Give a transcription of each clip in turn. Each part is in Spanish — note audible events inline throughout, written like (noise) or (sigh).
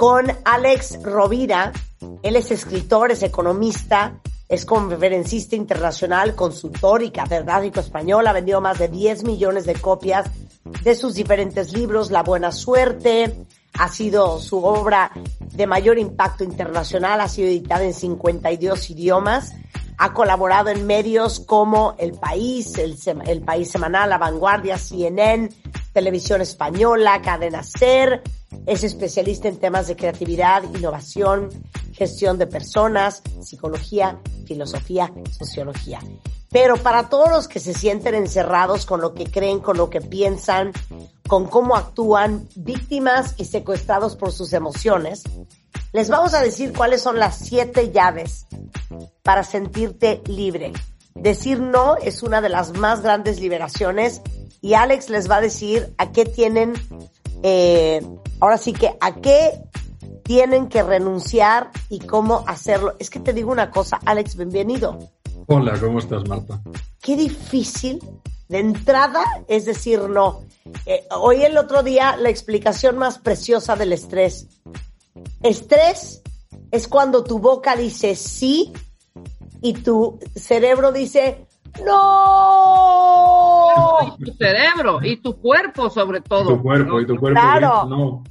con Alex Rovira. Él es escritor, es economista, es conferencista internacional, consultor y catedrático español. Ha vendido más de 10 millones de copias de sus diferentes libros. La Buena Suerte ha sido su obra de mayor impacto internacional. Ha sido editada en 52 idiomas. Ha colaborado en medios como El País, El, El País Semanal, La Vanguardia, CNN, Televisión Española, Cadena Ser. Es especialista en temas de creatividad, innovación, gestión de personas, psicología, filosofía, sociología. Pero para todos los que se sienten encerrados con lo que creen, con lo que piensan, con cómo actúan, víctimas y secuestrados por sus emociones, les vamos a decir cuáles son las siete llaves para sentirte libre. Decir no es una de las más grandes liberaciones y Alex les va a decir a qué tienen, eh, ahora sí que a qué tienen que renunciar y cómo hacerlo. Es que te digo una cosa, Alex, bienvenido. Hola, ¿cómo estás, Marta? Qué difícil de entrada es decir no. Eh, oí el otro día la explicación más preciosa del estrés. Estrés es cuando tu boca dice sí y tu cerebro dice no. Y tu cerebro y tu cuerpo sobre todo. Tu cuerpo y tu cuerpo. Claro. No.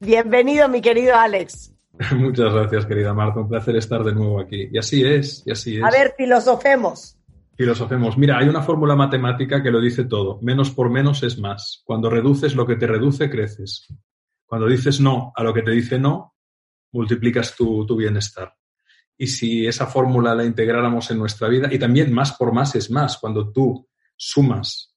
Bienvenido, mi querido Alex. (laughs) Muchas gracias, querida Marta. Un placer estar de nuevo aquí. Y así es, y así es. A ver, filosofemos. Filosofemos. Mira, hay una fórmula matemática que lo dice todo. Menos por menos es más. Cuando reduces lo que te reduce, creces. Cuando dices no a lo que te dice no, multiplicas tu, tu bienestar. Y si esa fórmula la integráramos en nuestra vida, y también más por más es más, cuando tú sumas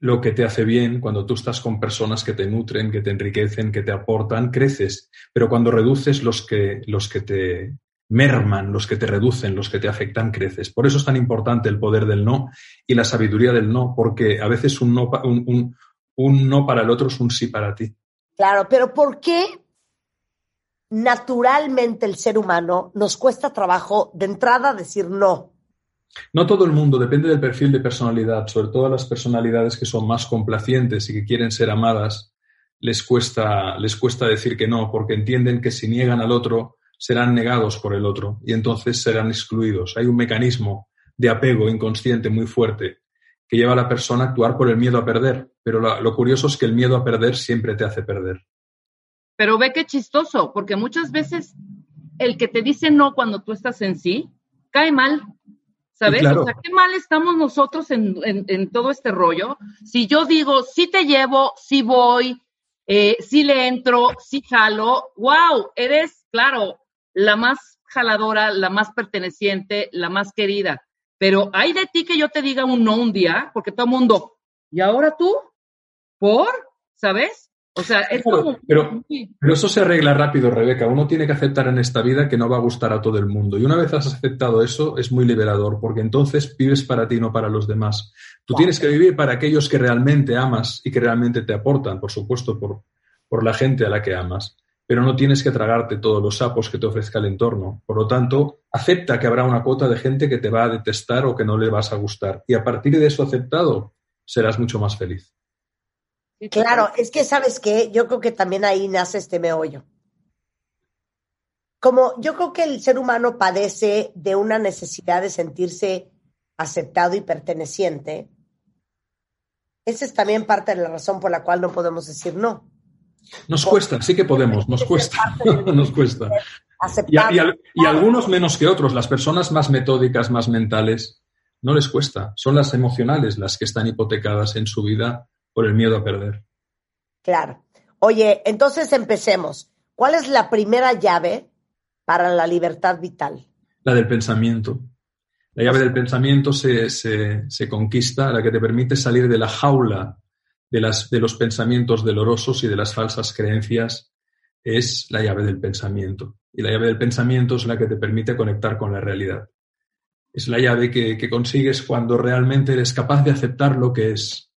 lo que te hace bien, cuando tú estás con personas que te nutren, que te enriquecen, que te aportan, creces. Pero cuando reduces los que, los que te merman, los que te reducen, los que te afectan, creces. Por eso es tan importante el poder del no y la sabiduría del no, porque a veces un no, un- un no para el otro es un sí para ti. Claro, pero ¿por qué naturalmente el ser humano nos cuesta trabajo de entrada decir no? No todo el mundo, depende del perfil de personalidad, sobre todo las personalidades que son más complacientes y que quieren ser amadas, les cuesta, les cuesta decir que no, porque entienden que si niegan al otro, serán negados por el otro y entonces serán excluidos. Hay un mecanismo de apego inconsciente muy fuerte que lleva a la persona a actuar por el miedo a perder, pero la- lo curioso es que el miedo a perder siempre te hace perder. Pero ve qué chistoso, porque muchas veces el que te dice no cuando tú estás en sí, cae mal. ¿Sabes? Claro. O sea, qué mal estamos nosotros en, en- en todo este rollo. Si yo digo, sí te llevo, sí voy, eh, sí le entro, sí jalo, wow, eres, claro, la más jaladora, la más perteneciente, la más querida. Pero hay de ti que yo te diga un no un día, porque todo el mundo, ¿y ahora tú? ¿Por? ¿Sabes? O sea, es Claro, como... pero- Pero eso se arregla rápido, Rebeca. Uno tiene que aceptar en esta vida que no va a gustar a todo el mundo. Y una vez has aceptado eso, es muy liberador, porque entonces vives para ti, no para los demás. Tú tienes que vivir para aquellos que realmente amas y que realmente te aportan, por supuesto, por, por la gente a la que amas. Pero no tienes que tragarte todos los sapos que te ofrezca el entorno. Por lo tanto, acepta que habrá una cuota de gente que te va a detestar o que no le vas a gustar. Y a partir de eso aceptado, serás mucho más feliz. Claro, es que sabes qué, yo creo que también ahí nace este meollo. Como yo creo que el ser humano padece de una necesidad de sentirse aceptado y perteneciente, esa es también parte de la razón por la cual no podemos decir no. Nos cuesta, sí que podemos, nos cuesta, (laughs) nos cuesta. Y, a- y al- y algunos menos que otros, las personas más metódicas, más mentales, no les cuesta. Son las emocionales las que están hipotecadas en su vida por el miedo a perder. Claro. Oye, entonces empecemos. ¿Cuál es la primera llave para la libertad vital? La del pensamiento. La llave del pensamiento se, se- se conquista, la que te permite salir de la jaula de, las, de los pensamientos dolorosos y de las falsas creencias es la llave del pensamiento. Y la llave del pensamiento es la que te permite conectar con la realidad. Es la llave que, que consigues cuando realmente eres capaz de aceptar lo que es,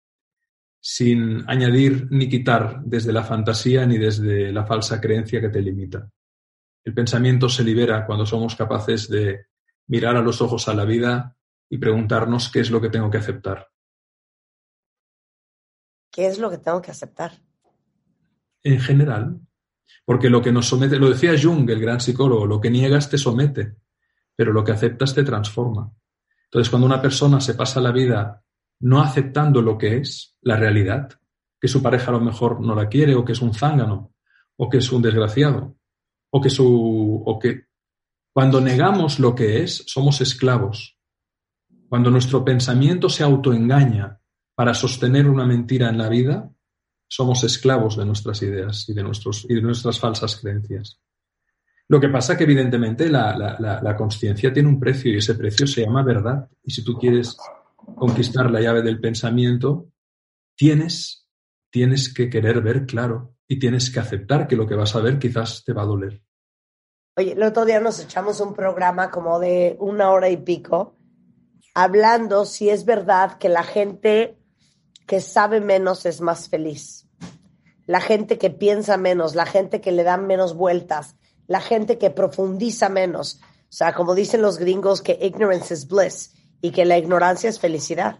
sin añadir ni quitar desde la fantasía ni desde la falsa creencia que te limita. El pensamiento se libera cuando somos capaces de mirar a los ojos a la vida y preguntarnos qué es lo que tengo que aceptar. ¿Qué es lo que tengo que aceptar? En general, porque lo que nos somete, lo decía Jung, el gran psicólogo, lo que niegas te somete, pero lo que aceptas te transforma. Entonces, cuando una persona se pasa la vida no aceptando lo que es, la realidad, que su pareja a lo mejor no la quiere, o que es un zángano, o que es un desgraciado, o que su. o que cuando negamos lo que es, somos esclavos. Cuando nuestro pensamiento se autoengaña para sostener una mentira en la vida, somos esclavos de nuestras ideas y de, nuestros, y de nuestras falsas creencias. Lo que pasa que evidentemente la, la, la, conciencia tiene un precio y ese precio se llama verdad. Y si tú quieres conquistar la llave del pensamiento, tienes, tienes que querer ver claro y tienes que aceptar que lo que vas a ver quizás te va a doler. Oye, el otro día nos echamos un programa como de una hora y pico hablando si es verdad que la gente que sabe menos es más feliz. La gente que piensa menos, la gente que le da menos vueltas, la gente que profundiza menos. O sea, como dicen los gringos que ignorance is bliss y que la ignorancia es felicidad.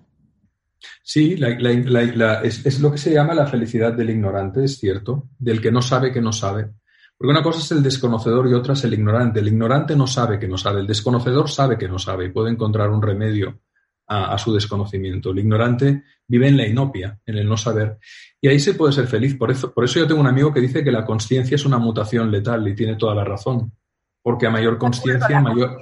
Sí, es, lo que se llama la felicidad del ignorante, es cierto, del que no sabe que no sabe. Porque una cosa es el desconocedor y otra es el ignorante. El ignorante no sabe que no sabe, el desconocedor sabe que no sabe y puede encontrar un remedio a, su desconocimiento. El ignorante vive en la inopia, en el no saber. Y ahí se puede ser feliz. Por eso, por eso yo tengo un amigo que dice que la conciencia es una mutación letal y tiene toda la razón. Porque a mayor conciencia, mayor.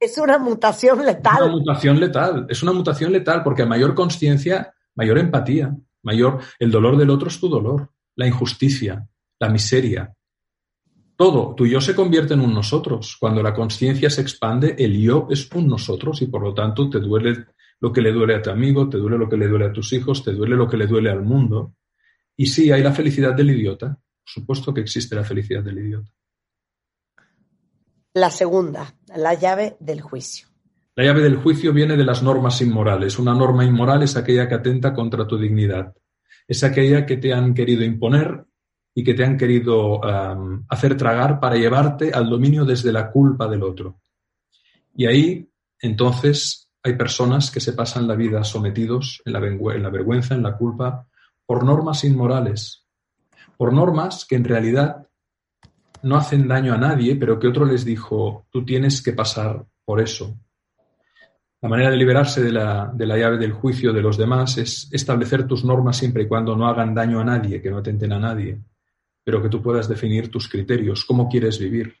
Es una mutación letal. Una mutación letal. Es una mutación letal porque a mayor conciencia, mayor empatía, mayor. El dolor del otro es tu dolor. La injusticia, la miseria, todo, tu yo se convierte en un nosotros. Cuando la conciencia se expande, el yo es un nosotros y por lo tanto te duele lo que le duele a tu amigo, te duele lo que le duele a tus hijos, te duele lo que le duele al mundo. Y sí, hay la felicidad del idiota. Por supuesto que existe la felicidad del idiota. La segunda, la llave del juicio. La llave del juicio viene de las normas inmorales. Una norma inmoral es aquella que atenta contra tu dignidad. Es aquella que te han querido imponer y que te han querido hacer tragar para llevarte al dominio desde la culpa del otro. Y ahí, entonces, hay personas que se pasan la vida sometidos en la, en la vergüenza, en la culpa, por normas inmorales, por normas que en realidad no hacen daño a nadie, pero que otro les dijo, tú tienes que pasar por eso. La manera de liberarse de la, de la, llave del juicio de los demás es establecer tus normas siempre y cuando no hagan daño a nadie, que no atenten a nadie pero que tú puedas definir tus criterios, cómo quieres vivir,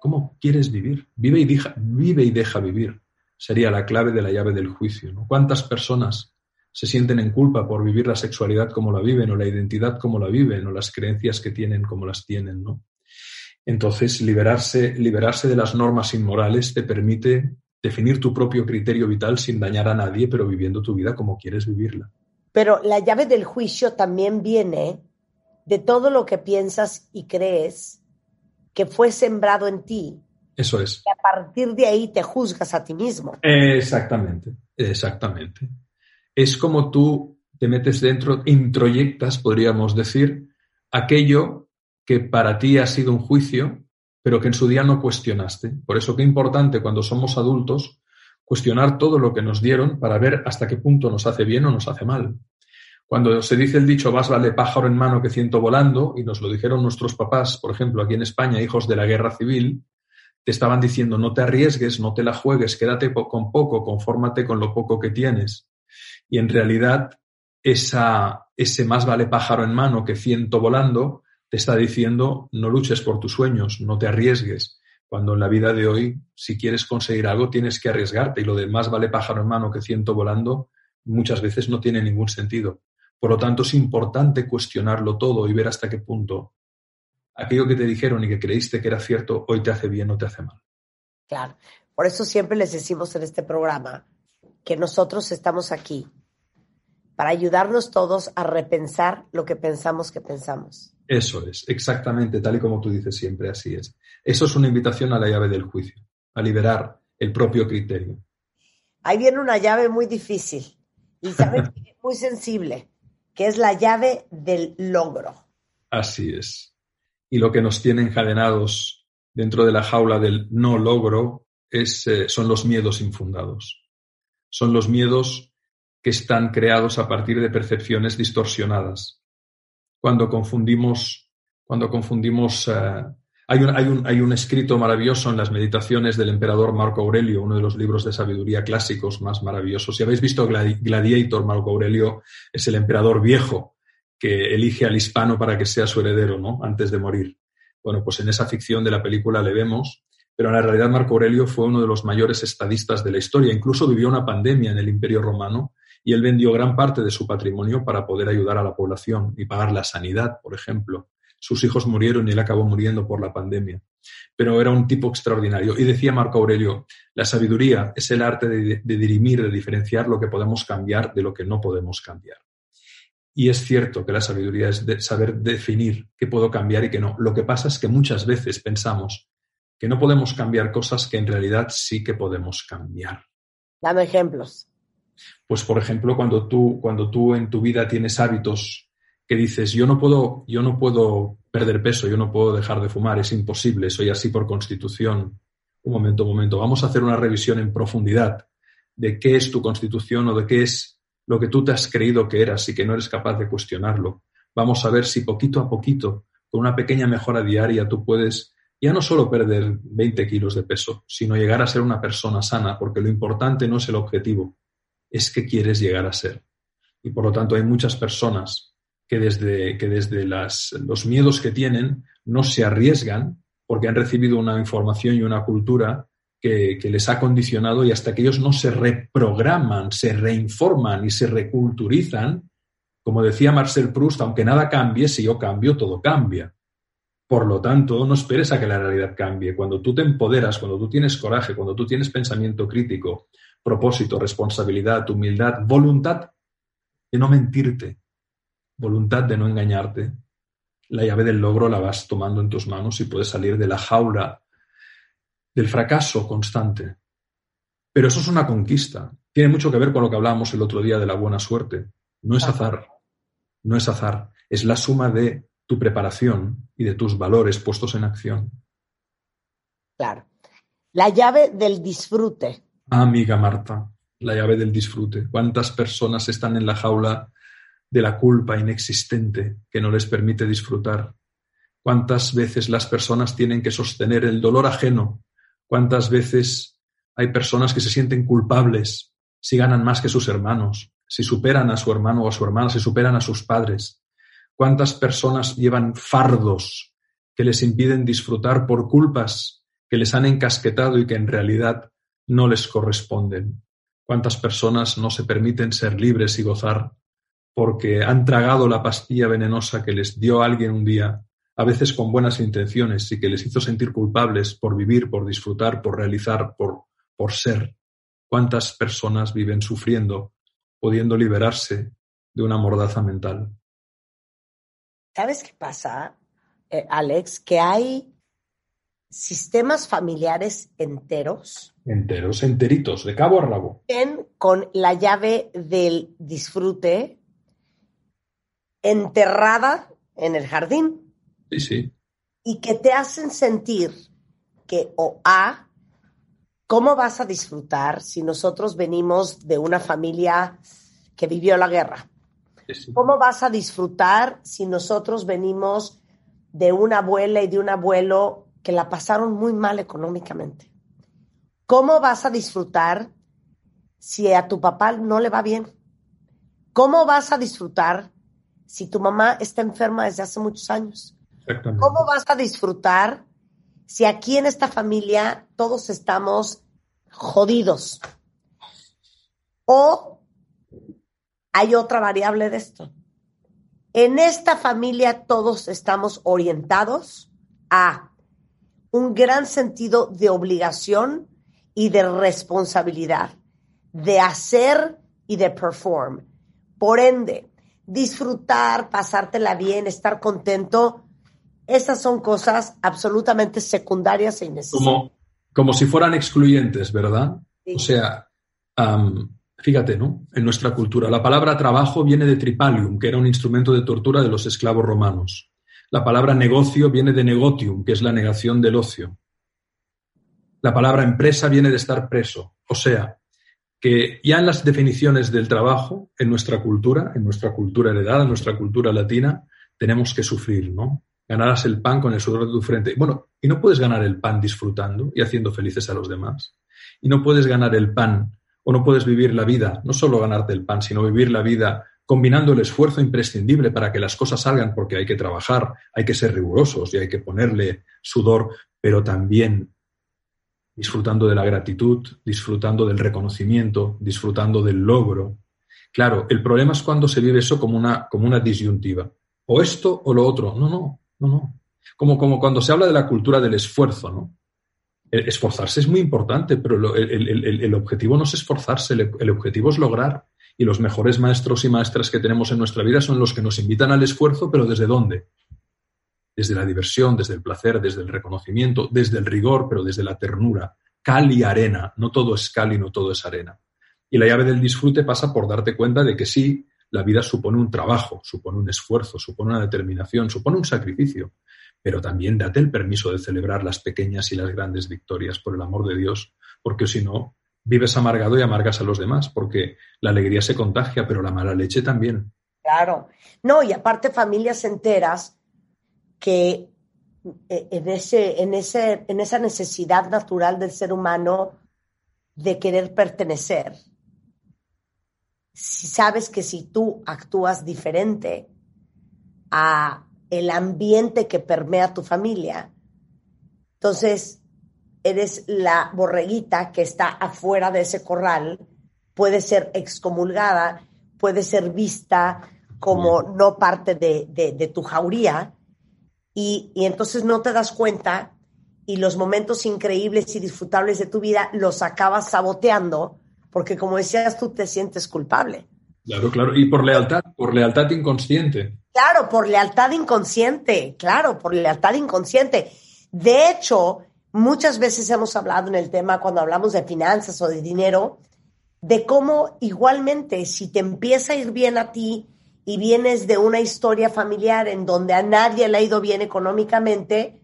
cómo quieres vivir, vive y deja, vive y deja vivir, sería la clave de la llave del juicio. ¿Cuántas personas se sienten en culpa por vivir la sexualidad como la viven, o la identidad como la viven, o las creencias que tienen como las tienen? ¿no? Entonces, liberarse, liberarse de las normas inmorales te permite definir tu propio criterio vital sin dañar a nadie, pero viviendo tu vida como quieres vivirla. Pero la llave del juicio también viene de todo lo que piensas y crees que fue sembrado en ti. Eso es. Y a partir de ahí te juzgas a ti mismo. Exactamente, exactamente. Es como tú te metes dentro, introyectas, podríamos decir, aquello que para ti ha sido un juicio, pero que en su día no cuestionaste. Por eso qué importante cuando somos adultos cuestionar todo lo que nos dieron para ver hasta qué punto nos hace bien o nos hace mal. Cuando se dice el dicho más vale pájaro en mano que ciento volando, y nos lo dijeron nuestros papás, por ejemplo, aquí en España, hijos de la guerra civil, te estaban diciendo no te arriesgues, no te la juegues, quédate con poco, confórmate con lo poco que tienes. Y en realidad, ese más vale pájaro en mano que ciento volando te está diciendo no luches por tus sueños, no te arriesgues. Cuando en la vida de hoy, si quieres conseguir algo, tienes que arriesgarte. Y lo de más vale pájaro en mano que ciento volando, muchas veces no tiene ningún sentido. Por lo tanto, es importante cuestionarlo todo y ver hasta qué punto aquello que te dijeron y que creíste que era cierto, hoy te hace bien o te hace mal. Claro. Por eso siempre les decimos en este programa que nosotros estamos aquí para ayudarnos todos a repensar lo que pensamos que pensamos. Eso es, exactamente, tal y como tú dices siempre, así es. Eso es una invitación a la llave del juicio, a liberar el propio criterio. Ahí viene una llave muy difícil y sabes muy sensible, que es la llave del logro. Así es. Y lo que nos tiene encadenados dentro de la jaula del no logro es, eh, son los miedos infundados. Son los miedos que están creados a partir de percepciones distorsionadas. Cuando confundimos, cuando confundimos eh, hay un, hay, un, hay un, escrito maravilloso en las meditaciones del emperador Marco Aurelio, uno de los libros de sabiduría clásicos más maravillosos. Si habéis visto Gladiator, Marco Aurelio es el emperador viejo que elige al hispano para que sea su heredero, ¿no? Antes de morir. Bueno, pues en esa ficción de la película le vemos, pero en la realidad Marco Aurelio fue uno de los mayores estadistas de la historia. Incluso vivió una pandemia en el Imperio Romano y él vendió gran parte de su patrimonio para poder ayudar a la población y pagar la sanidad, por ejemplo. Sus hijos murieron y él acabó muriendo por la pandemia. Pero era un tipo extraordinario. Y decía Marco Aurelio, la sabiduría es el arte de, dirimir, de diferenciar lo que podemos cambiar de lo que no podemos cambiar. Y es cierto que la sabiduría es saber definir qué puedo cambiar y qué no. Lo que pasa es que muchas veces pensamos que no podemos cambiar cosas que en realidad sí que podemos cambiar. Dame ejemplos. Pues, por ejemplo, cuando tú, cuando tú en tu vida tienes hábitos que dices, yo no puedo, yo no puedo perder peso, yo no puedo dejar de fumar, es imposible, soy así por constitución. Un momento, un momento, vamos a hacer una revisión en profundidad de qué es tu constitución o de qué es lo que tú te has creído que eras y que no eres capaz de cuestionarlo. Vamos a ver si poquito a poquito, con una pequeña mejora diaria, tú puedes ya no solo perder 20 kilos de peso, sino llegar a ser una persona sana, porque lo importante no es el objetivo, es que quieres llegar a ser. Y por lo tanto hay muchas personas que desde, que desde las, los miedos que tienen no se arriesgan porque han recibido una información y una cultura que, que, les ha condicionado y hasta que ellos no se reprograman, se reinforman y se reculturizan, como decía Marcel Proust, aunque nada cambie, si yo cambio, todo cambia. Por lo tanto, no esperes a que la realidad cambie. Cuando tú te empoderas, cuando tú tienes coraje, cuando tú tienes pensamiento crítico, propósito, responsabilidad, humildad, voluntad de no mentirte, voluntad de no engañarte. La llave del logro la vas tomando en tus manos y puedes salir de la jaula del fracaso constante. Pero eso es una conquista. Tiene mucho que ver con lo que hablábamos el otro día de la buena suerte. No es azar, no es azar, es la suma de tu preparación y de tus valores puestos en acción. Claro. La llave del disfrute. Amiga Marta, la llave del disfrute. ¿Cuántas personas están en la jaula de la culpa inexistente que no les permite disfrutar? ¿Cuántas veces las personas tienen que sostener el dolor ajeno? ¿Cuántas veces hay personas que se sienten culpables si ganan más que sus hermanos, si superan a su hermano o a su hermana, si superan a sus padres? ¿Cuántas personas llevan fardos que les impiden disfrutar por culpas que les han encasquetado y que en realidad no les corresponden. ¿Cuántas personas no se permiten ser libres y gozar porque han tragado la pastilla venenosa que les dio alguien un día, a veces con buenas intenciones y que les hizo sentir culpables por vivir, por disfrutar, por realizar, por, por ser? ¿Cuántas personas viven sufriendo, pudiendo liberarse de una mordaza mental? ¿Sabes qué pasa, eh, Alex? Que hay sistemas familiares enteros. Enteros, enteritos, de cabo a rabo. Con la llave del disfrute enterrada en el jardín. Sí, sí. Y que te hacen sentir que, o A, ¿cómo vas a disfrutar si nosotros venimos de una familia que vivió la guerra? ¿Cómo vas a disfrutar si nosotros venimos de una abuela y de un abuelo que la pasaron muy mal económicamente. ¿Cómo vas a disfrutar si a tu papá no le va bien? ¿Cómo vas a disfrutar si tu mamá está enferma desde hace muchos años? ¿Cómo vas a disfrutar si aquí en esta familia todos estamos jodidos? O hay otra variable de esto. En esta familia todos estamos orientados a un gran sentido de obligación y de responsabilidad, de hacer y de perform. Por ende, disfrutar, pasártela bien, estar contento, esas son cosas absolutamente secundarias e innecesarias. Como, como si fueran excluyentes, ¿verdad? Sí. O sea, am, fíjate, ¿no? En nuestra cultura, la palabra trabajo viene de tripalium, que era un instrumento de tortura de los esclavos romanos. La palabra negocio viene de negotium, que es la negación del ocio. La palabra empresa viene de estar preso. O sea, que ya en las definiciones del trabajo, en nuestra cultura, en nuestra cultura heredada, en nuestra cultura latina, tenemos que sufrir, ¿no? Ganarás el pan con el sudor de tu frente. Bueno, y no puedes ganar el pan disfrutando y haciendo felices a los demás. Y no puedes ganar el pan o no puedes vivir la vida, no solo ganarte el pan, sino vivir la vida combinando el esfuerzo imprescindible para que las cosas salgan, porque hay que trabajar, hay que ser rigurosos y hay que ponerle sudor, pero también disfrutando de la gratitud, disfrutando del reconocimiento, disfrutando del logro. Claro, el problema es cuando se vive eso como una, como una disyuntiva. O esto o lo otro. No, no, no, no. Como, como cuando se habla de la cultura del esfuerzo, ¿no? El esforzarse es muy importante, pero el, el- el- el objetivo no es esforzarse, el objetivo es lograr. Y los mejores maestros y maestras que tenemos en nuestra vida son los que nos invitan al esfuerzo, pero ¿desde dónde? Desde la diversión, desde el placer, desde el reconocimiento, desde el rigor, pero desde la ternura. Cal y arena. No todo es cal y no todo es arena. Y la llave del disfrute pasa por darte cuenta de que sí, la vida supone un trabajo, supone un esfuerzo, supone una determinación, supone un sacrificio, pero también date el permiso de celebrar las pequeñas y las grandes victorias, por el amor de Dios, porque si no, vives amargado y amargas a los demás, porque la alegría se contagia, pero la mala leche también. Claro. No, y aparte familias enteras que eh, en, ese, en, ese, en esa necesidad natural del ser humano de querer pertenecer, si sabes que si tú actúas diferente a el ambiente que permea tu familia, entonces eres la borreguita que está afuera de ese corral, puede ser excomulgada, puede ser vista como no parte de, de- de tu jauría, y, y entonces no te das cuenta y los momentos increíbles y disfrutables de tu vida los acabas saboteando, porque como decías tú, te sientes culpable. Claro, claro. Y por lealtad, por lealtad inconsciente. Claro, por lealtad inconsciente, claro, por lealtad inconsciente. De hecho, muchas veces hemos hablado en el tema cuando hablamos de finanzas o de dinero, de cómo igualmente si te empieza a ir bien a ti y vienes de una historia familiar en donde a nadie le ha ido bien económicamente,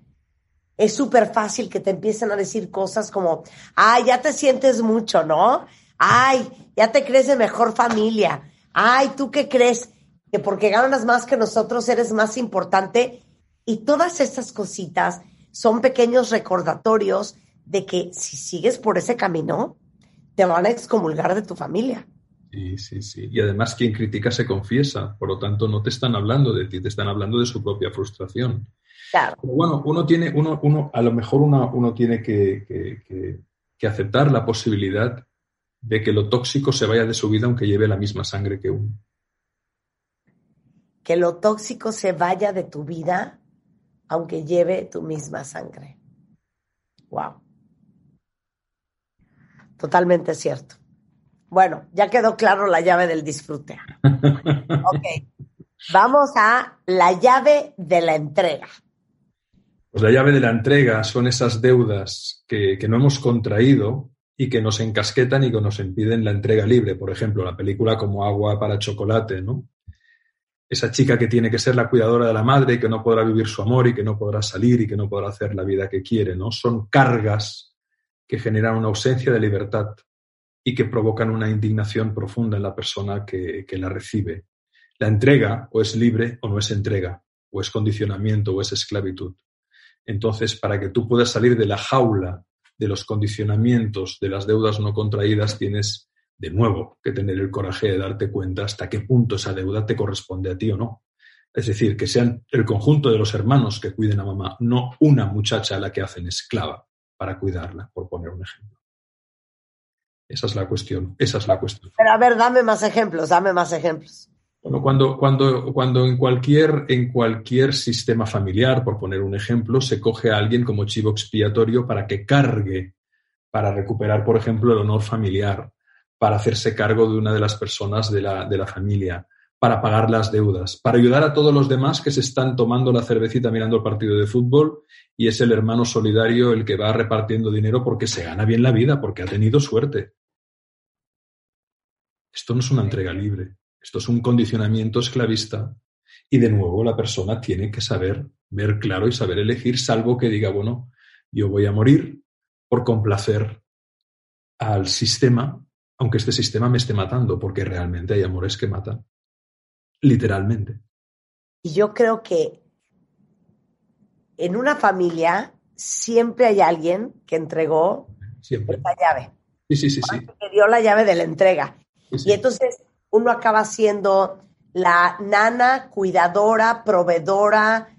es súper fácil que te empiecen a decir cosas como, ay, ya te sientes mucho, ¿no? Ay, ya te crees de mejor familia. Ay, ¿tú qué crees? Que porque ganas más que nosotros eres más importante. Y todas estas cositas son pequeños recordatorios de que si sigues por ese camino, te van a excomulgar de tu familia. Sí, sí, sí. Y además quien critica se confiesa, por lo tanto no te están hablando de ti, te están hablando de su propia frustración. Claro. Pero bueno, uno tiene, uno, uno, a lo mejor uno, uno tiene que, que- que- que aceptar la posibilidad de que lo tóxico se vaya de su vida aunque lleve la misma sangre que uno. Que lo tóxico se vaya de tu vida, aunque lleve tu misma sangre. Wow. Totalmente cierto. Bueno, ya quedó claro la llave del disfrute. (laughs) Ok. Vamos a la llave de la entrega. Pues la llave de la entrega son esas deudas que, que no hemos contraído y que nos encasquetan y que nos impiden la entrega libre. Por ejemplo, la película como agua para chocolate, ¿no? Esa chica que tiene que ser la cuidadora de la madre y que no podrá vivir su amor y que no podrá salir y que no podrá hacer la vida que quiere, ¿no? Son cargas que generan una ausencia de libertad y que provocan una indignación profunda en la persona que, que la recibe. La entrega o es libre o no es entrega, o es condicionamiento o es esclavitud. Entonces, para que tú puedas salir de la jaula de los condicionamientos, de las deudas no contraídas, tienes de nuevo que tener el coraje de darte cuenta hasta qué punto esa deuda te corresponde a ti o no. Es decir, que sean el conjunto de los hermanos que cuiden a mamá, no una muchacha a la que hacen esclava para cuidarla, por poner un ejemplo. Esa es la cuestión, esa es la cuestión. Pero a ver, dame más ejemplos, dame más ejemplos. Bueno, cuando, cuando, cuando en, cualquier, en cualquier sistema familiar, por poner un ejemplo, se coge a alguien como chivo expiatorio para que cargue, para recuperar, por ejemplo, el honor familiar, para hacerse cargo de una de las personas de la, de la familia, para pagar las deudas, para ayudar a todos los demás que se están tomando la cervecita mirando el partido de fútbol y es el hermano solidario el que va repartiendo dinero porque se gana bien la vida, porque ha tenido suerte. Esto no es una entrega libre, esto es un condicionamiento esclavista y de nuevo la persona tiene que saber ver claro y saber elegir, salvo que diga, bueno, yo voy a morir por complacer al sistema, aunque este sistema me esté matando, porque realmente hay amores que matan, literalmente. Y yo creo que en una familia siempre hay alguien que entregó Siempre. llave, Sí, sí, sí, sí. que dio la llave de la entrega. Sí, sí. Y entonces uno acaba siendo la nana, cuidadora, proveedora,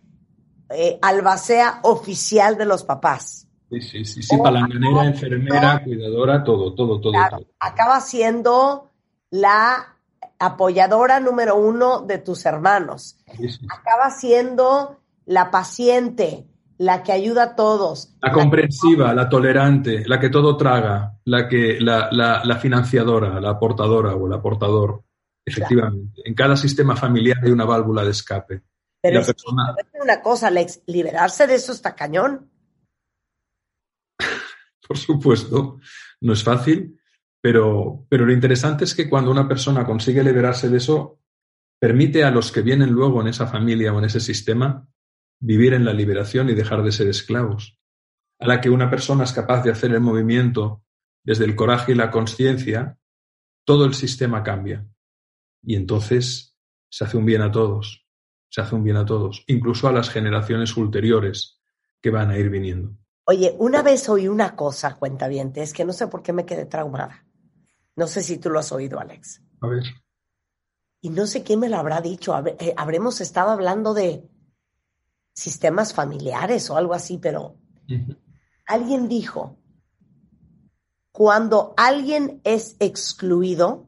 eh, albacea oficial de los papás. Sí, sí, sí, sí, palanganera, enfermera, cuidadora, todo, todo, todo, Claro, todo. acaba siendo la apoyadora número uno de tus hermanos. Sí, sí, sí. Acaba siendo la paciente, la que ayuda a todos. La comprensiva, la tolerante, la que todo traga, la que, la, la, la financiadora, la aportadora o el aportador. Efectivamente. En cada sistema familiar hay una válvula de escape. Pero la es persona- una cosa, Alex, liberarse de eso está cañón. Por supuesto, no es fácil, pero, pero lo interesante es que cuando una persona consigue liberarse de eso, permite a los que vienen luego en esa familia o en ese sistema vivir en la liberación y dejar de ser esclavos. A la que una persona es capaz de hacer el movimiento desde el coraje y la conciencia, todo el sistema cambia. Y entonces se hace un bien a todos, se hace un bien a todos, incluso a las generaciones ulteriores que van a ir viniendo. Oye, una vez oí una cosa, cuenta bien, es que no sé por qué me quedé traumada. No sé si tú lo has oído, Alex. A ver. Y no sé quién me lo habrá dicho. Eh, habremos estado hablando de sistemas familiares o algo así, pero alguien dijo, cuando alguien es excluido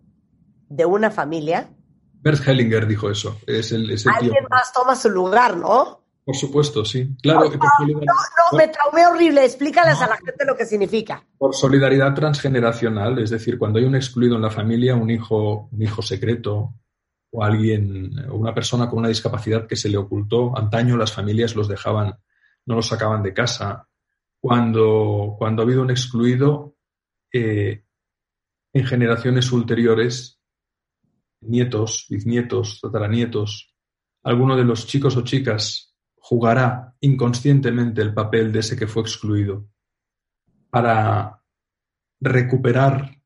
de una familia, Bert Hellinger dijo eso. Es el, es el tío. alguien más toma su lugar, ¿no? Por supuesto, sí. Claro, por, solidar- No, me traumé horrible. Explícales a la gente lo que significa. por solidaridad transgeneracional, es decir, cuando hay un excluido en la familia, un hijo, un hijo secreto o alguien, o una persona con una discapacidad que se le ocultó, antaño las familias los dejaban, no los sacaban de casa. Cuando, cuando ha habido un excluido, eh, en generaciones ulteriores, nietos, bisnietos, tataranietos, alguno de los chicos o chicas jugará inconscientemente el papel de ese que fue excluido para recuperar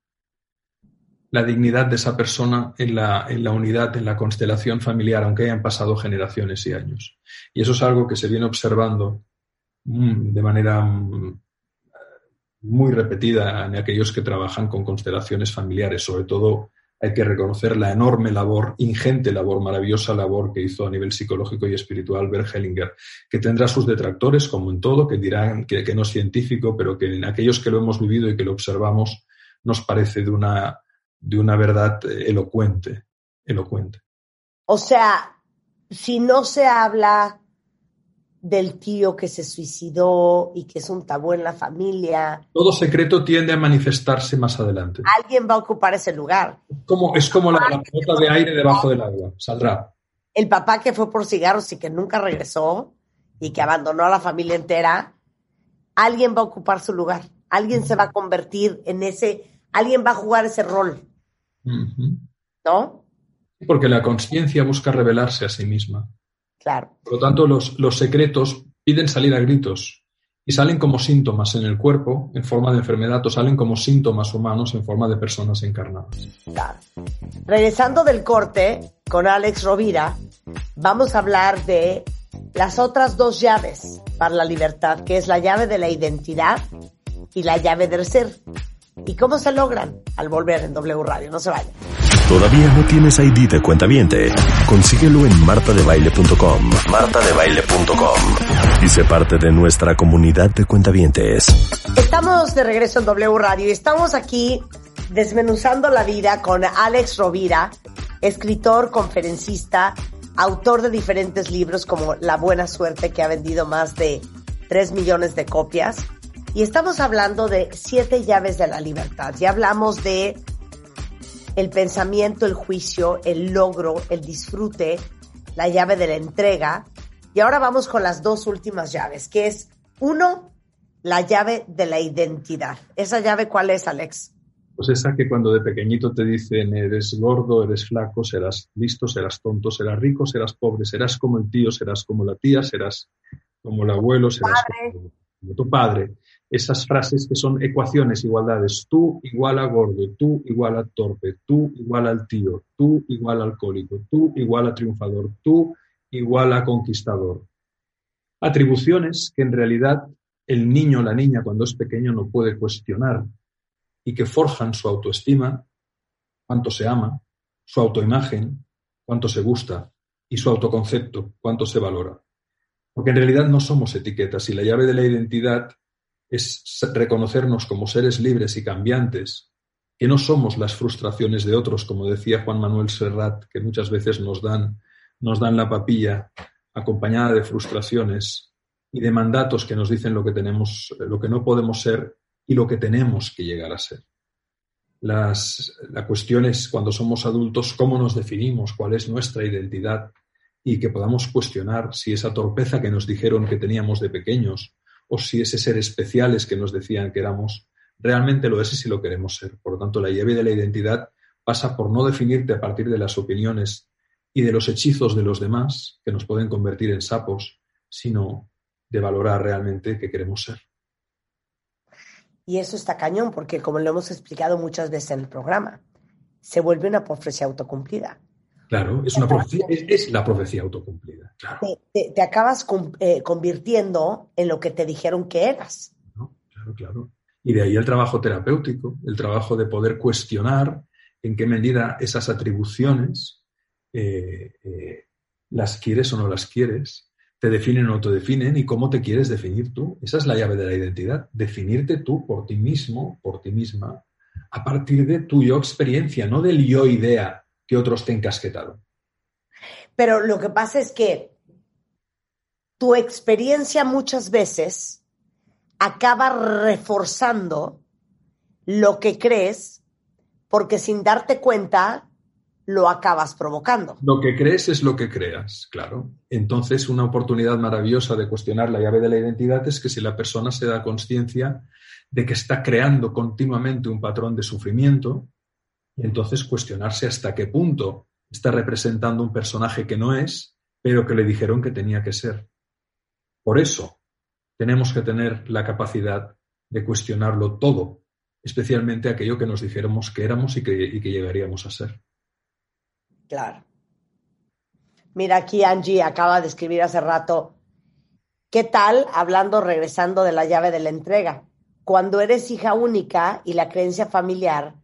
la dignidad de esa persona en la, en la unidad, en la constelación familiar, aunque hayan pasado generaciones y años. Y eso es algo que se viene observando mm, de manera mm, muy repetida en aquellos que trabajan con constelaciones familiares. Sobre todo hay que reconocer la enorme labor, ingente labor, maravillosa labor que hizo a nivel psicológico y espiritual Bert Hellinger, que tendrá sus detractores, como en todo, que dirán que, que no es científico, pero que en aquellos que lo hemos vivido y que lo observamos nos parece de una, de una verdad eh, elocuente, elocuente. O sea, si no se habla del tío que se suicidó y que es un tabú en la familia, Todo secreto tiende a manifestarse más adelante. alguien va a ocupar ese lugar. Como, es como la, la pelota de aire debajo del agua, saldrá. El papá que fue por cigarros y que nunca regresó y que abandonó a la familia entera, alguien va a ocupar su lugar. Alguien se va a convertir en ese, alguien va a jugar ese rol. ¿no? Porque la conciencia busca revelarse a sí misma. Claro. Por lo tanto, los, los secretos piden salir a gritos y salen como síntomas en el cuerpo en forma de enfermedad o salen como síntomas humanos en forma de personas encarnadas. Claro. Regresando del corte con Alex Rovira, vamos a hablar de las otras dos llaves para la libertad, que es la llave de la identidad y la llave del ser. ¿Y cómo se logran? Al volver en W Radio. No se vayan. ¿Todavía no tienes ID de cuentaviente? Consíguelo en martadebaile.com. martadebaile.com. Y sé parte de nuestra comunidad de cuentavientes. Estamos de regreso en W Radio y estamos aquí desmenuzando la vida con Alex Rovira, escritor, conferencista, autor de diferentes libros como La Buena Suerte, que ha vendido más de 3 millones de copias. Y estamos hablando de siete llaves de la libertad. Ya hablamos de el pensamiento, el juicio, el logro, el disfrute, la llave de la entrega. Y ahora vamos con las dos últimas llaves, que es uno, la llave de la identidad. ¿Esa llave cuál es, Alex? Pues esa que cuando de pequeñito te dicen eres gordo, eres flaco, serás listo, serás tonto, serás rico, serás pobre, serás como el tío, serás como la tía, serás como el abuelo, serás como, como tu padre. Esas frases que son ecuaciones, igualdades. Tú igual a gordo, tú igual a torpe, tú igual al tío, tú igual a alcohólico, tú igual a triunfador, tú igual a conquistador. Atribuciones que en realidad el niño o la niña cuando es pequeño no puede cuestionar y que forjan su autoestima, cuánto se ama, su autoimagen, cuánto se gusta y su autoconcepto, cuánto se valora. Porque en realidad no somos etiquetas y la llave de la identidad es reconocernos como seres libres y cambiantes, que no somos las frustraciones de otros, como decía Juan Manuel Serrat, que muchas veces nos dan, nos dan la papilla acompañada de frustraciones y de mandatos que nos dicen lo que tenemos, lo que no podemos ser y lo que tenemos que llegar a ser. Las, la cuestión es cuando somos adultos cómo nos definimos, cuál es nuestra identidad y que podamos cuestionar si esa torpeza que nos dijeron que teníamos de pequeños o si ese ser especiales que nos decían que éramos realmente lo es y si lo queremos ser. Por lo tanto, la llave de la identidad pasa por no definirte a partir de las opiniones y de los hechizos de los demás que nos pueden convertir en sapos, sino de valorar realmente qué queremos ser. Y eso está cañón, porque como lo hemos explicado muchas veces en el programa, se vuelve una profecía autocumplida. Claro, es, una profecía, es, es la profecía autocumplida. Claro. Te, te- te acabas eh, convirtiendo en lo que te dijeron que eras. ¿no? Claro, claro. Y de ahí el trabajo terapéutico, el trabajo de poder cuestionar en qué medida esas atribuciones eh, eh, las quieres o no las quieres, te definen o no te definen y cómo te quieres definir tú. Esa es la llave de la identidad, definirte tú por ti mismo, por ti misma, a partir de tu yo experiencia, no del yo idea que otros te encasquetaron. Pero lo que pasa es que tu experiencia muchas veces acaba reforzando lo que crees porque sin darte cuenta lo acabas provocando. Lo que crees es lo que creas, claro. Entonces, una oportunidad maravillosa de cuestionar la llave de la identidad es que si la persona se da conciencia de que está creando continuamente un patrón de sufrimiento, y entonces cuestionarse hasta qué punto está representando un personaje que no es, pero que le dijeron que tenía que ser. Por eso, tenemos que tener la capacidad de cuestionarlo todo, especialmente aquello que nos dijéramos que éramos y que, y que llegaríamos a ser. Claro. Mira, aquí Angie acaba de escribir hace rato, ¿qué tal hablando, regresando de la llave de la entrega? Cuando eres hija única y la creencia familiar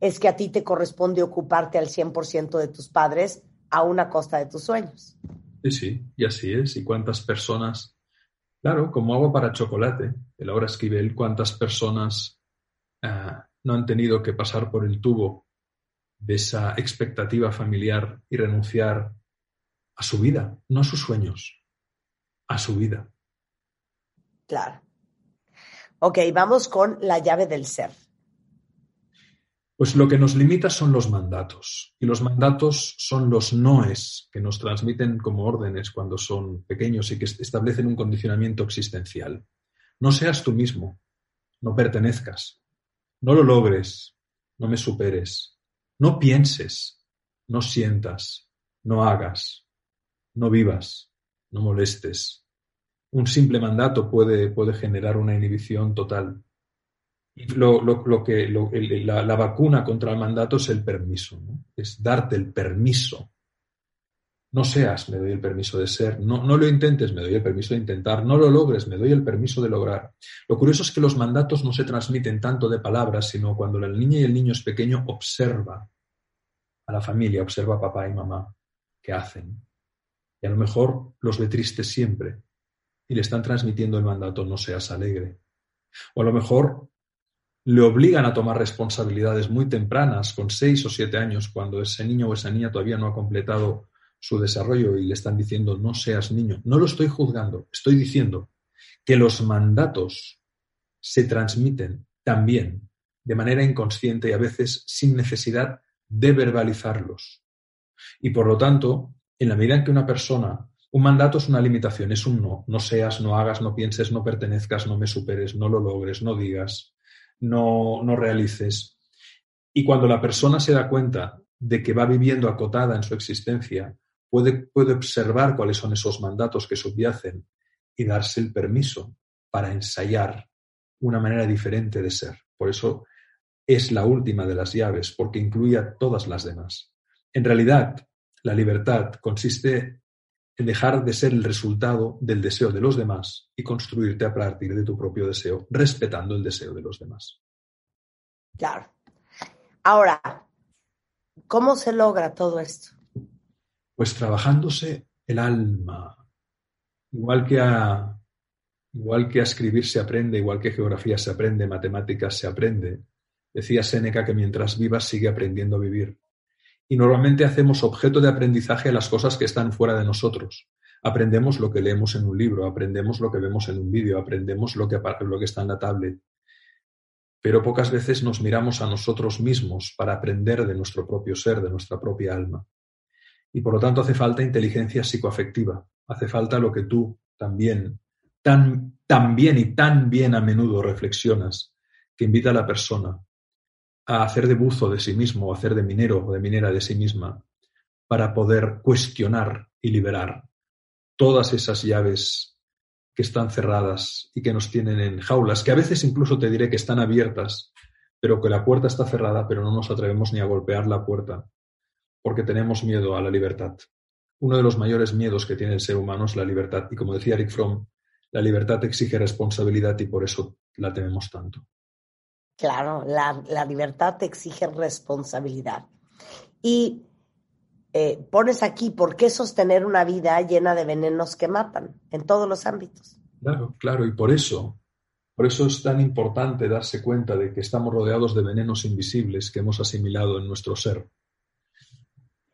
es que a ti te corresponde ocuparte al 100% de tus padres a una costa de tus sueños. Sí, sí, y así es. ¿Y cuántas personas? Claro, como agua para chocolate, el ahora Esquivel, cuántas personas ah, no han tenido que pasar por el tubo de esa expectativa familiar y renunciar a su vida, no a sus sueños, a su vida. Claro. Ok, vamos con la llave del ser. Pues lo que nos limita son los mandatos. Y los mandatos son los noes que nos transmiten como órdenes cuando son pequeños y que establecen un condicionamiento existencial. No seas tú mismo, no pertenezcas, no lo logres, no me superes, no pienses, no sientas, no hagas, no vivas, no molestes. Un simple mandato puede, puede generar una inhibición total. Lo, lo, lo que, la, vacuna contra el mandato es el permiso, es darte el permiso. No seas, me doy el permiso de ser. No, no lo intentes, me doy el permiso de intentar. No lo logres, me doy el permiso de lograr. Lo curioso es que los mandatos no se transmiten tanto de palabras, sino cuando la niña y el niño es pequeño, observa a la familia, observa a papá y mamá qué hacen. Y a lo mejor los ve tristes siempre y le están transmitiendo el mandato, no seas alegre. O a lo mejor le obligan a tomar responsabilidades muy tempranas, con seis o siete años, cuando ese niño o esa niña todavía no ha completado su desarrollo y le están diciendo no seas niño. No lo estoy juzgando, estoy diciendo que los mandatos se transmiten también de manera inconsciente y a veces sin necesidad de verbalizarlos. Y por lo tanto, en la medida en que una persona, un mandato es una limitación, es un no, no seas, no hagas, no pienses, no pertenezcas, no me superes, no lo logres, no digas, no, no realices. Y cuando la persona se da cuenta de que va viviendo acotada en su existencia, puede, puede observar cuáles son esos mandatos que subyacen y darse el permiso para ensayar una manera diferente de ser. Por eso es la última de las llaves, porque incluye a todas las demás. En realidad, la libertad consiste en dejar de ser el resultado del deseo de los demás y construirte a partir de tu propio deseo, respetando el deseo de los demás. Claro. Ahora, ¿cómo se logra todo esto? Pues trabajándose el alma, igual que a, igual que a escribir se aprende, igual que geografía se aprende, matemáticas se aprende. Decía Séneca que mientras vivas sigue aprendiendo a vivir y normalmente hacemos objeto de aprendizaje a las cosas que están fuera de nosotros. Aprendemos lo que leemos en un libro, aprendemos lo que vemos en un vídeo, aprendemos lo que, está en la tablet. Pero pocas veces nos miramos a nosotros mismos para aprender de nuestro propio ser, de nuestra propia alma. Y por lo tanto hace falta inteligencia psicoafectiva, hace falta lo que tú también, tan, tan bien y tan bien a menudo reflexionas, que invita a la persona a hacer de buzo de sí mismo, a hacer de minero o de minera de sí misma, para poder cuestionar y liberar todas esas llaves que están cerradas y que nos tienen en jaulas, que a veces incluso te diré que están abiertas, pero que la puerta está cerrada, pero no nos atrevemos ni a golpear la puerta, porque tenemos miedo a la libertad. Uno de los mayores miedos que tiene el ser humano es la libertad, y como decía Eric Fromm, la libertad exige responsabilidad y por eso la tememos tanto. Claro, la, libertad te exige responsabilidad. Y eh, pones aquí, ¿por qué sostener una vida llena de venenos que matan en todos los ámbitos? Claro, claro, y por eso, por eso es tan importante darse cuenta de que estamos rodeados de venenos invisibles que hemos asimilado en nuestro ser.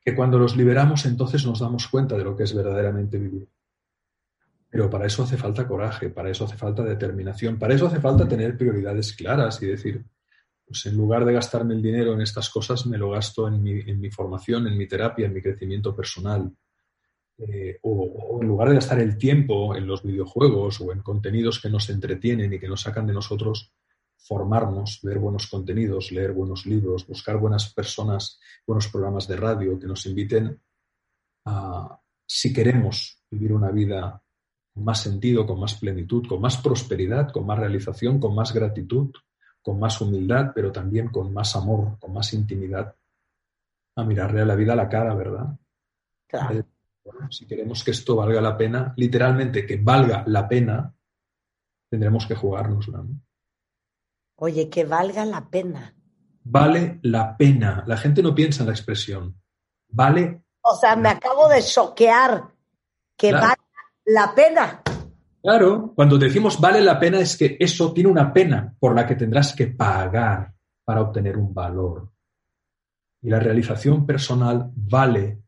Que cuando los liberamos entonces nos damos cuenta de lo que es verdaderamente vivir. Pero para eso hace falta coraje, para eso hace falta determinación, para eso hace falta tener prioridades claras y decir, pues en lugar de gastarme el dinero en estas cosas, me lo gasto en mi, formación, en mi terapia, en mi crecimiento personal. Eh, o, en lugar de gastar el tiempo en los videojuegos o en contenidos que nos entretienen y que nos sacan de nosotros, formarnos, ver buenos contenidos, leer buenos libros, buscar buenas personas, buenos programas de radio que nos inviten a, si queremos vivir una vida más sentido, con más plenitud, con más prosperidad, con más realización, con más gratitud, con más humildad, pero también con más amor, con más intimidad, a mirarle a la vida a la cara, ¿verdad? Claro. Eh, si queremos que esto valga la pena, literalmente que valga la pena, tendremos que jugárnosla. ¿no? Oye, que valga la pena. Vale la pena. La gente no piensa en la expresión. Vale. O sea, me acabo de choquear. Que vale la pena. Claro, cuando decimos vale la pena es que eso tiene una pena por la que tendrás que pagar para obtener un valor. Y la realización personal vale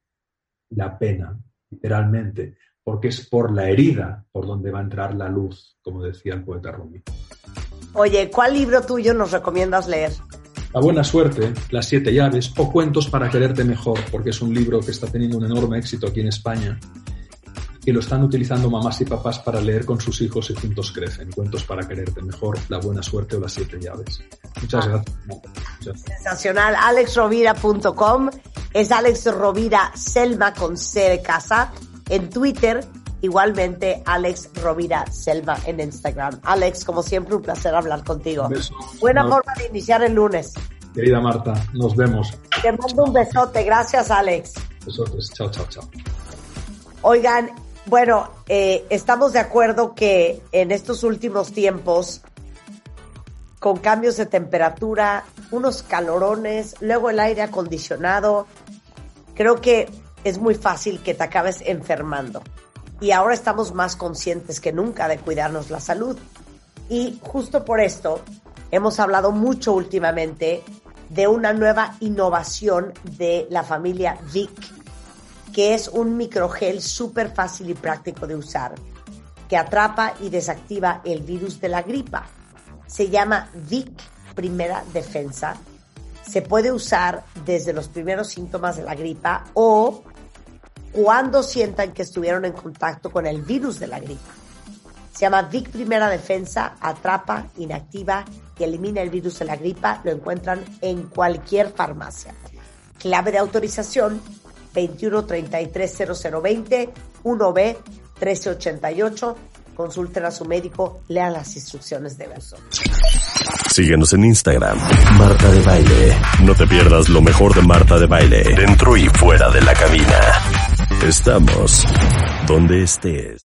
la pena, literalmente, porque es por la herida por donde va a entrar la luz, como decía el poeta Rumi. Oye, ¿cuál libro tuyo nos recomiendas leer? La buena suerte, Las siete llaves o Cuentos para quererte mejor, porque es un libro que está teniendo un enorme éxito aquí en España y lo están utilizando mamás y papás para leer con sus hijos y juntos crecen. Cuentos para quererte mejor, la buena suerte o las siete llaves. Muchas ah. gracias. Sensacional. AlexRovira.com es Alex Rovira Selma con C de casa en Twitter. Igualmente, Alex Rovira Selma en Instagram. Alex, como siempre, un placer hablar contigo. Buena forma de iniciar el lunes. Querida Marta, nos vemos. Te mando un besote. Gracias, Alex. Besotes. Chao, chao, chao. Oigan, bueno, eh, estamos de acuerdo que en estos últimos tiempos, con cambios de temperatura, unos calorones, luego el aire acondicionado, creo que es muy fácil que te acabes enfermando. Y ahora estamos más conscientes que nunca de cuidarnos la salud. Y justo por esto hemos hablado mucho últimamente de una nueva innovación de la familia Vic que es un microgel súper fácil y práctico de usar, que atrapa y desactiva el virus de la gripa. Se llama Vic Primera Defensa. se puede usar desde los primeros síntomas de la gripa o cuando sientan que estuvieron en contacto con el virus de la gripa. Se llama Vic Primera Defensa, atrapa, inactiva y elimina el virus de la gripa. Lo encuentran en cualquier farmacia. Clave de autorización 21330020 1B 1388. Consulten a su médico, lean las instrucciones de uso. Síguenos en Instagram, Marta de Baile. No te pierdas lo mejor de Marta de Baile, dentro y fuera de la cabina. Estamos donde estés.